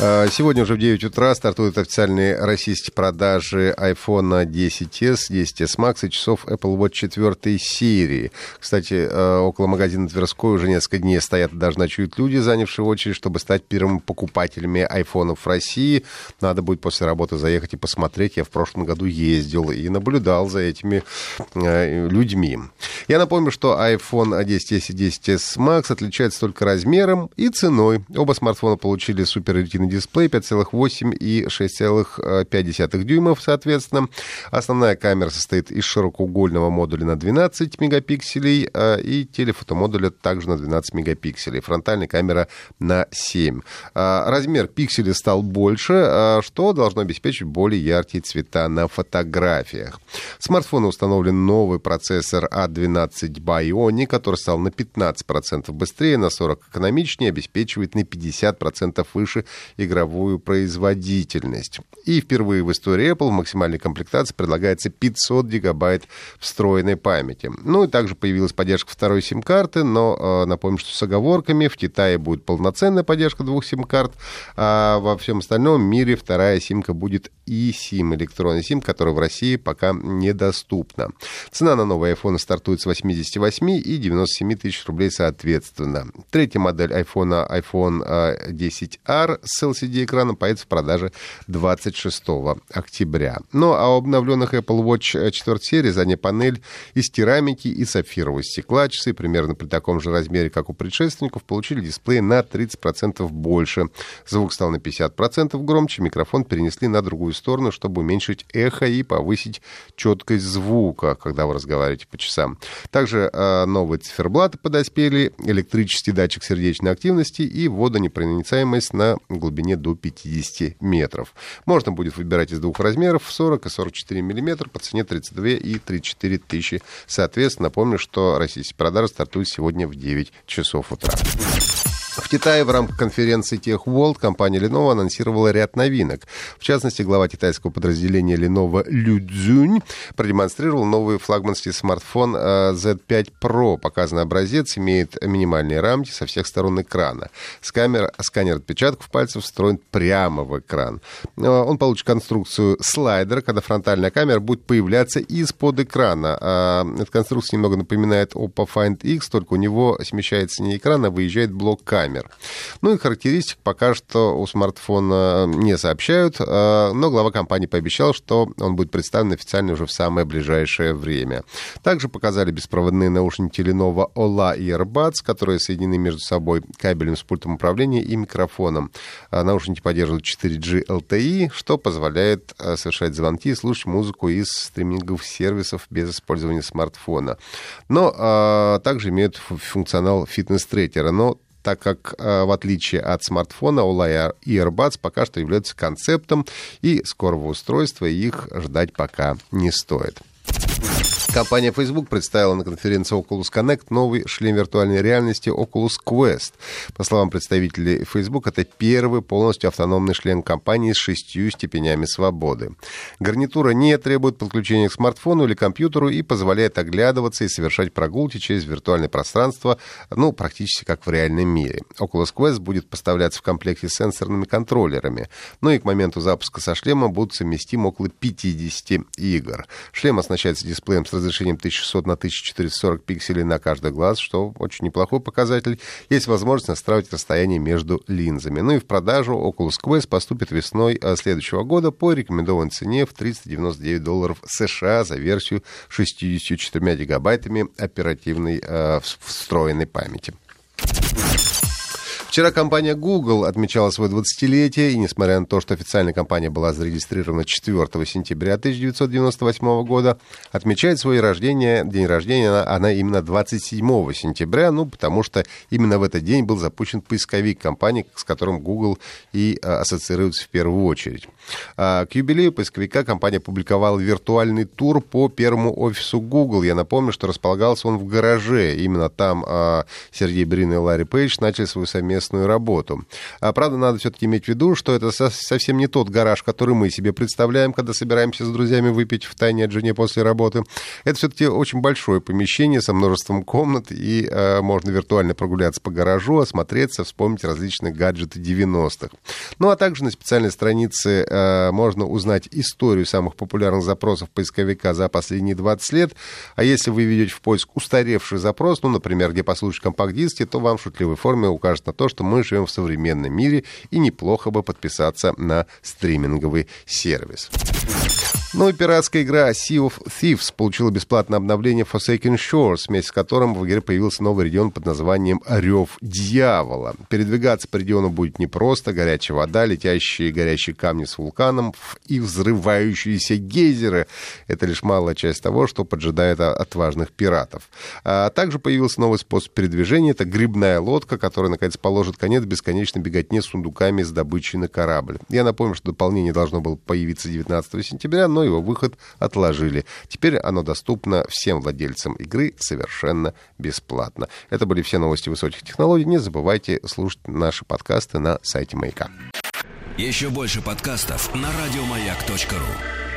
А, сегодня уже в 9 утра стартуют официальные российские продажи iPhone 10s, 10s Max и часов Apple Watch 4 серии. Кстати, а, около магазина Тверской уже несколько дней стоят и даже ночуют люди, занявшие очередь, чтобы стать первыми покупателями айфонов в России. Надо будет после работы заехать и посмотреть. Я в прошлом году ездил и наблюдал за этими а, людьми. Я напомню, что iPhone 10s и 10s Max отличаются только размером и ценой. Оба смартфона получили супер дисплей 5,8 и 6,5 дюймов, соответственно. Основная камера состоит из широкоугольного модуля на 12 мегапикселей а, и телефотомодуля также на 12 мегапикселей. Фронтальная камера на 7. А, размер пикселей стал больше, а, что должно обеспечить более яркие цвета на фотографиях. В смартфоне установлен новый процессор A12 Bionic, который стал на 15% быстрее, на 40% экономичнее, обеспечивает на 50% выше игровую производительность. И впервые в истории Apple в максимальной комплектации предлагается 500 гигабайт встроенной памяти. Ну и также появилась поддержка второй сим-карты, но э, напомню, что с оговорками в Китае будет полноценная поддержка двух сим-карт, а во всем остальном мире вторая симка будет и SIM, электронный SIM, который в России пока недоступна. Цена на новый iPhone стартует с 88 и 97 тысяч рублей соответственно. Третья модель iPhone, iPhone 10R с LCD-экраном появится в продаже 26 октября. Ну, а у обновленных Apple Watch 4 серии задняя панель из керамики и сапфирового стекла. Часы примерно при таком же размере, как у предшественников, получили дисплей на 30% больше. Звук стал на 50% громче, микрофон перенесли на другую сторону, чтобы уменьшить эхо и повысить четкость звука, когда вы разговариваете по часам. Также э, новые циферблаты подоспели, электрический датчик сердечной активности и водонепроницаемость на глубине до 50 метров. Можно будет выбирать из двух размеров 40 и 44 миллиметра по цене 32 и 34 тысячи. Соответственно, напомню, что российские продажи стартуют сегодня в 9 часов утра. В Китае в рамках конференции Tech World компания Lenovo анонсировала ряд новинок. В частности, глава китайского подразделения Lenovo Лю Цзюнь продемонстрировал новый флагманский смартфон э, Z5 Pro. Показанный образец имеет минимальные рамки со всех сторон экрана. Сканер, сканер отпечатков пальцев встроен прямо в экран. Э, он получит конструкцию слайдера, когда фронтальная камера будет появляться из-под экрана. Э, эта конструкция немного напоминает Oppo Find X, только у него смещается не экран, а выезжает блок камеры камер. Ну и характеристик пока что у смартфона не сообщают, а, но глава компании пообещал, что он будет представлен официально уже в самое ближайшее время. Также показали беспроводные наушники Lenovo Ola Earbuds, которые соединены между собой кабелем с пультом управления и микрофоном. А, наушники поддерживают 4G LTE, что позволяет а, совершать звонки и слушать музыку из стриминговых сервисов без использования смартфона. Но а, также имеют функционал фитнес-трекера, но так как, э, в отличие от смартфона, Olay Earbuds пока что являются концептом, и скорого устройства их ждать пока не стоит. Компания Facebook представила на конференции Oculus Connect новый шлем виртуальной реальности Oculus Quest. По словам представителей Facebook, это первый полностью автономный шлем компании с шестью степенями свободы. Гарнитура не требует подключения к смартфону или компьютеру и позволяет оглядываться и совершать прогулки через виртуальное пространство, ну, практически как в реальном мире. Oculus Quest будет поставляться в комплекте с сенсорными контроллерами. Ну и к моменту запуска со шлема будут совместимы около 50 игр. Шлем оснащается дисплеем с разрешением 1600 на 1440 пикселей на каждый глаз, что очень неплохой показатель. Есть возможность настраивать расстояние между линзами. Ну и в продажу Oculus Quest поступит весной а, следующего года по рекомендованной цене в 399 долларов США за версию 64 гигабайтами оперативной э, встроенной памяти. Вчера компания Google отмечала свое 20-летие, и несмотря на то, что официальная компания была зарегистрирована 4 сентября 1998 года, отмечает свое рождение, день рождения она, она именно 27 сентября, ну, потому что именно в этот день был запущен поисковик компании, с которым Google и а, ассоциируется в первую очередь. А, к юбилею поисковика компания публиковала виртуальный тур по первому офису Google. Я напомню, что располагался он в гараже. Именно там а, Сергей Брин и Ларри Пейдж начали свою совместную работу. А, правда, надо все-таки иметь в виду, что это совсем не тот гараж, который мы себе представляем, когда собираемся с друзьями выпить в тайне от жене после работы. Это все-таки очень большое помещение со множеством комнат, и э, можно виртуально прогуляться по гаражу, осмотреться, вспомнить различные гаджеты 90-х. Ну, а также на специальной странице э, можно узнать историю самых популярных запросов поисковика за последние 20 лет. А если вы ведете в поиск устаревший запрос, ну, например, где послушать компакт-диски, то вам в шутливой форме укажет на то, что мы живем в современном мире, и неплохо бы подписаться на стриминговый сервис. Ну и пиратская игра Sea of Thieves получила бесплатное обновление Forsaken Shores, вместе с которым в игре появился новый регион под названием Рев Дьявола. Передвигаться по региону будет непросто. Горячая вода, летящие горящие камни с вулканом и взрывающиеся гейзеры. Это лишь малая часть того, что поджидает отважных пиратов. А также появился новый способ передвижения. Это грибная лодка, которая, наконец, положит конец бесконечной беготне с сундуками с добычей на корабль. Я напомню, что дополнение должно было появиться 19 сентября, но его выход отложили. Теперь оно доступно всем владельцам игры совершенно бесплатно. Это были все новости высоких технологий. Не забывайте слушать наши подкасты на сайте Маяка. Еще больше подкастов на радиомаяк.ру